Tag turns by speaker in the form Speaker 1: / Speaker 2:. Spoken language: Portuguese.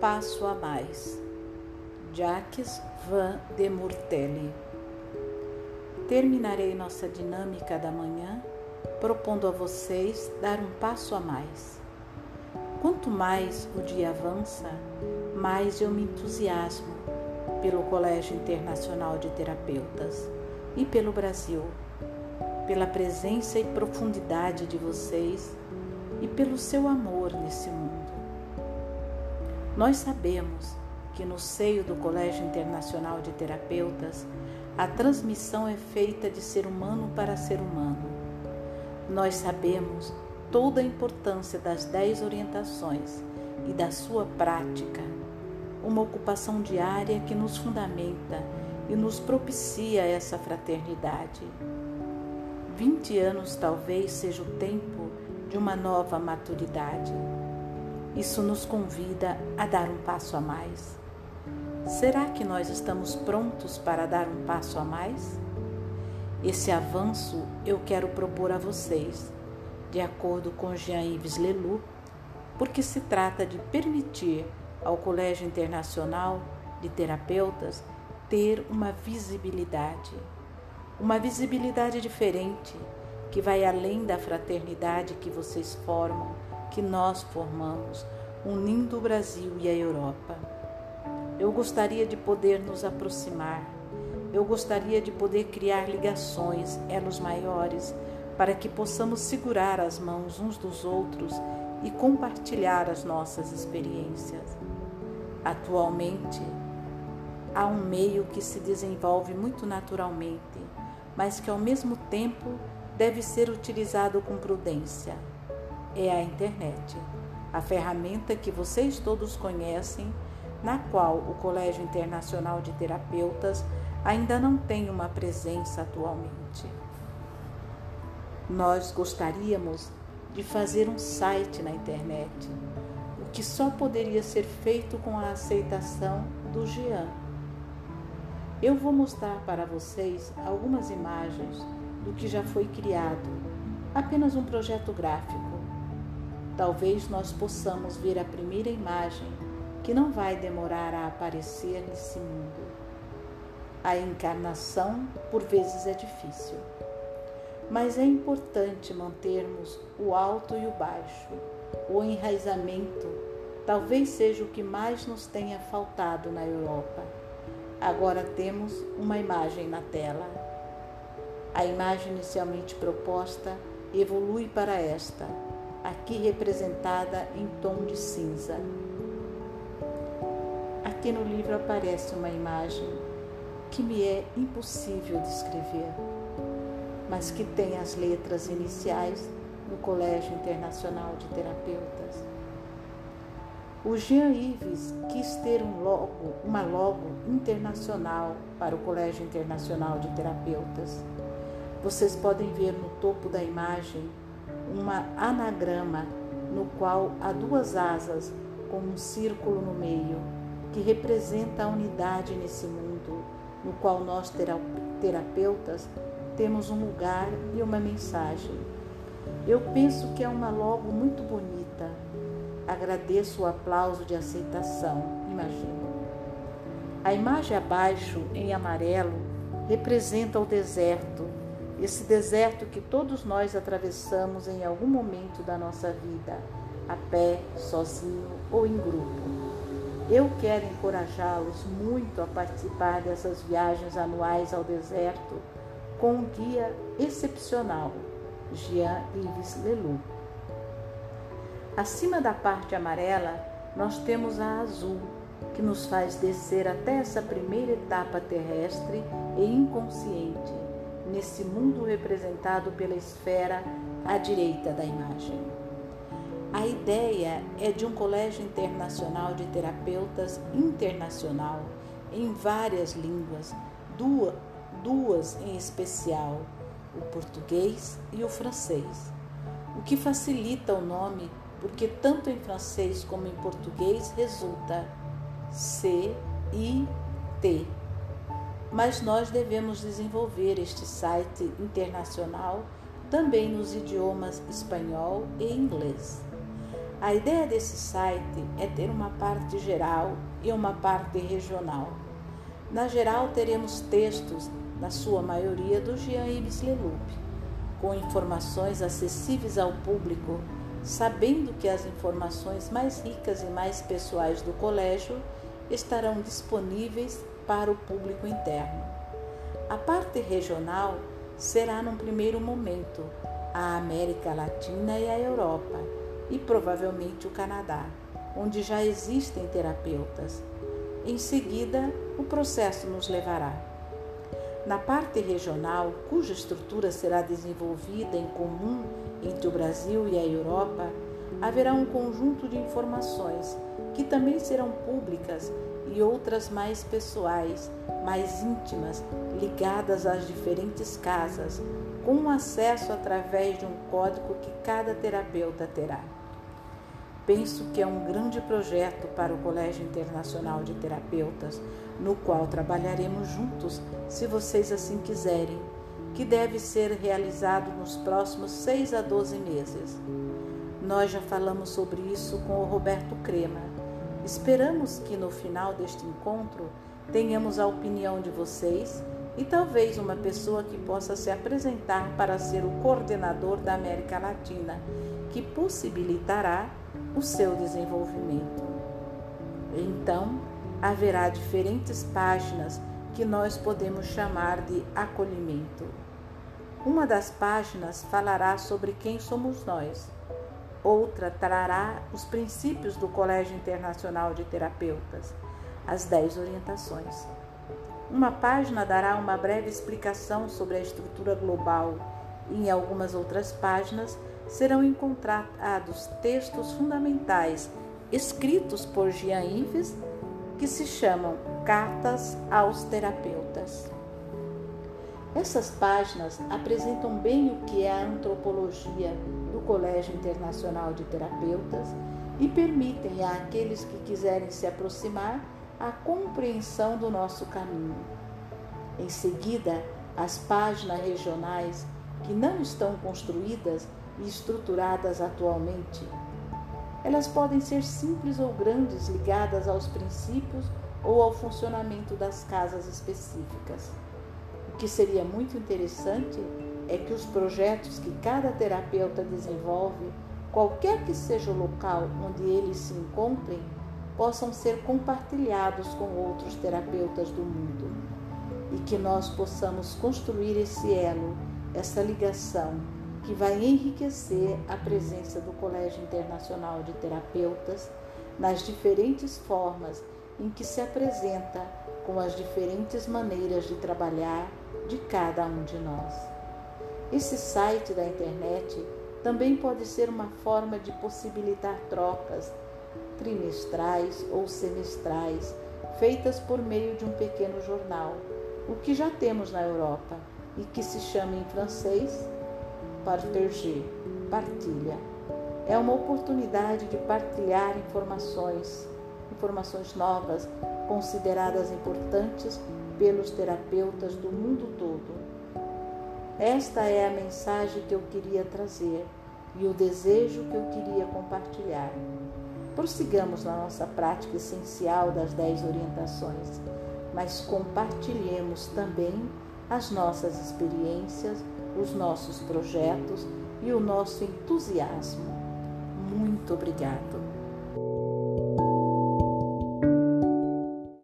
Speaker 1: passo a mais. Jacques Van de Murtelli. Terminarei nossa dinâmica da manhã propondo a vocês dar um passo a mais. Quanto mais o dia avança, mais eu me entusiasmo pelo Colégio Internacional de Terapeutas e pelo Brasil, pela presença e profundidade de vocês e pelo seu amor nesse mundo. Nós sabemos que no seio do Colégio Internacional de Terapeutas, a transmissão é feita de ser humano para ser humano. Nós sabemos toda a importância das dez orientações e da sua prática, uma ocupação diária que nos fundamenta e nos propicia essa fraternidade. Vinte anos talvez seja o tempo de uma nova maturidade isso nos convida a dar um passo a mais. Será que nós estamos prontos para dar um passo a mais? Esse avanço eu quero propor a vocês, de acordo com Jean-Yves Leloup, porque se trata de permitir ao Colégio Internacional de Terapeutas ter uma visibilidade, uma visibilidade diferente, que vai além da fraternidade que vocês formam que nós formamos, unindo o Brasil e a Europa. Eu gostaria de poder nos aproximar, eu gostaria de poder criar ligações, elos maiores, para que possamos segurar as mãos uns dos outros e compartilhar as nossas experiências. Atualmente, há um meio que se desenvolve muito naturalmente, mas que ao mesmo tempo deve ser utilizado com prudência é a internet, a ferramenta que vocês todos conhecem, na qual o Colégio Internacional de Terapeutas ainda não tem uma presença atualmente. Nós gostaríamos de fazer um site na internet, o que só poderia ser feito com a aceitação do Jean. Eu vou mostrar para vocês algumas imagens do que já foi criado, apenas um projeto gráfico talvez nós possamos ver a primeira imagem que não vai demorar a aparecer nesse mundo. A encarnação, por vezes, é difícil, mas é importante mantermos o alto e o baixo. O enraizamento talvez seja o que mais nos tenha faltado na Europa. Agora temos uma imagem na tela. A imagem inicialmente proposta evolui para esta aqui representada em tom de cinza. Aqui no livro aparece uma imagem que me é impossível descrever, mas que tem as letras iniciais no Colégio Internacional de Terapeutas. O Jean Yves quis ter um logo, uma logo internacional para o Colégio Internacional de Terapeutas. Vocês podem ver no topo da imagem uma anagrama no qual há duas asas com um círculo no meio, que representa a unidade nesse mundo, no qual nós terapeutas temos um lugar e uma mensagem. Eu penso que é uma logo muito bonita. Agradeço o aplauso de aceitação, imagino. A imagem abaixo, em amarelo, representa o deserto, esse deserto que todos nós atravessamos em algum momento da nossa vida, a pé, sozinho ou em grupo. Eu quero encorajá-los muito a participar dessas viagens anuais ao deserto com um guia excepcional, Jean-Yves Leloup. Acima da parte amarela, nós temos a azul, que nos faz descer até essa primeira etapa terrestre e inconsciente nesse mundo representado pela esfera à direita da imagem. A ideia é de um colégio internacional de terapeutas internacional em várias línguas, duas, duas em especial, o português e o francês, o que facilita o nome porque tanto em francês como em português resulta C I T mas nós devemos desenvolver este site internacional também nos idiomas espanhol e inglês. A ideia desse site é ter uma parte geral e uma parte regional. Na geral, teremos textos, na sua maioria, do Jean-Yves Leloup, com informações acessíveis ao público, sabendo que as informações mais ricas e mais pessoais do colégio estarão disponíveis para o público interno. A parte regional será, num primeiro momento, a América Latina e a Europa e provavelmente o Canadá, onde já existem terapeutas. Em seguida, o processo nos levará. Na parte regional, cuja estrutura será desenvolvida em comum entre o Brasil e a Europa, haverá um conjunto de informações que também serão públicas e outras mais pessoais, mais íntimas, ligadas às diferentes casas, com acesso através de um código que cada terapeuta terá. Penso que é um grande projeto para o Colégio Internacional de Terapeutas, no qual trabalharemos juntos, se vocês assim quiserem, que deve ser realizado nos próximos 6 a 12 meses. Nós já falamos sobre isso com o Roberto Crema. Esperamos que no final deste encontro tenhamos a opinião de vocês e talvez uma pessoa que possa se apresentar para ser o coordenador da América Latina, que possibilitará o seu desenvolvimento. Então, haverá diferentes páginas que nós podemos chamar de acolhimento. Uma das páginas falará sobre quem somos nós. Outra trará os princípios do Colégio Internacional de Terapeutas, as dez orientações. Uma página dará uma breve explicação sobre a estrutura global e, em algumas outras páginas, serão encontrados textos fundamentais escritos por Jean Yves que se chamam Cartas aos Terapeutas. Essas páginas apresentam bem o que é a antropologia do Colégio Internacional de Terapeutas e permitem àqueles que quiserem se aproximar a compreensão do nosso caminho. Em seguida, as páginas regionais que não estão construídas e estruturadas atualmente. Elas podem ser simples ou grandes, ligadas aos princípios ou ao funcionamento das casas específicas. O que seria muito interessante é que os projetos que cada terapeuta desenvolve, qualquer que seja o local onde eles se encontrem, possam ser compartilhados com outros terapeutas do mundo e que nós possamos construir esse elo, essa ligação que vai enriquecer a presença do Colégio Internacional de Terapeutas nas diferentes formas em que se apresenta com as diferentes maneiras de trabalhar de cada um de nós. Esse site da internet também pode ser uma forma de possibilitar trocas trimestrais ou semestrais feitas por meio de um pequeno jornal, o que já temos na Europa e que se chama em francês partager, partilha. É uma oportunidade de partilhar informações, informações novas, consideradas importantes pelos terapeutas do mundo todo. Esta é a mensagem que eu queria trazer e o desejo que eu queria compartilhar. Prossigamos na nossa prática essencial das dez orientações, mas compartilhemos também as nossas experiências, os nossos projetos e o nosso entusiasmo. Muito obrigado.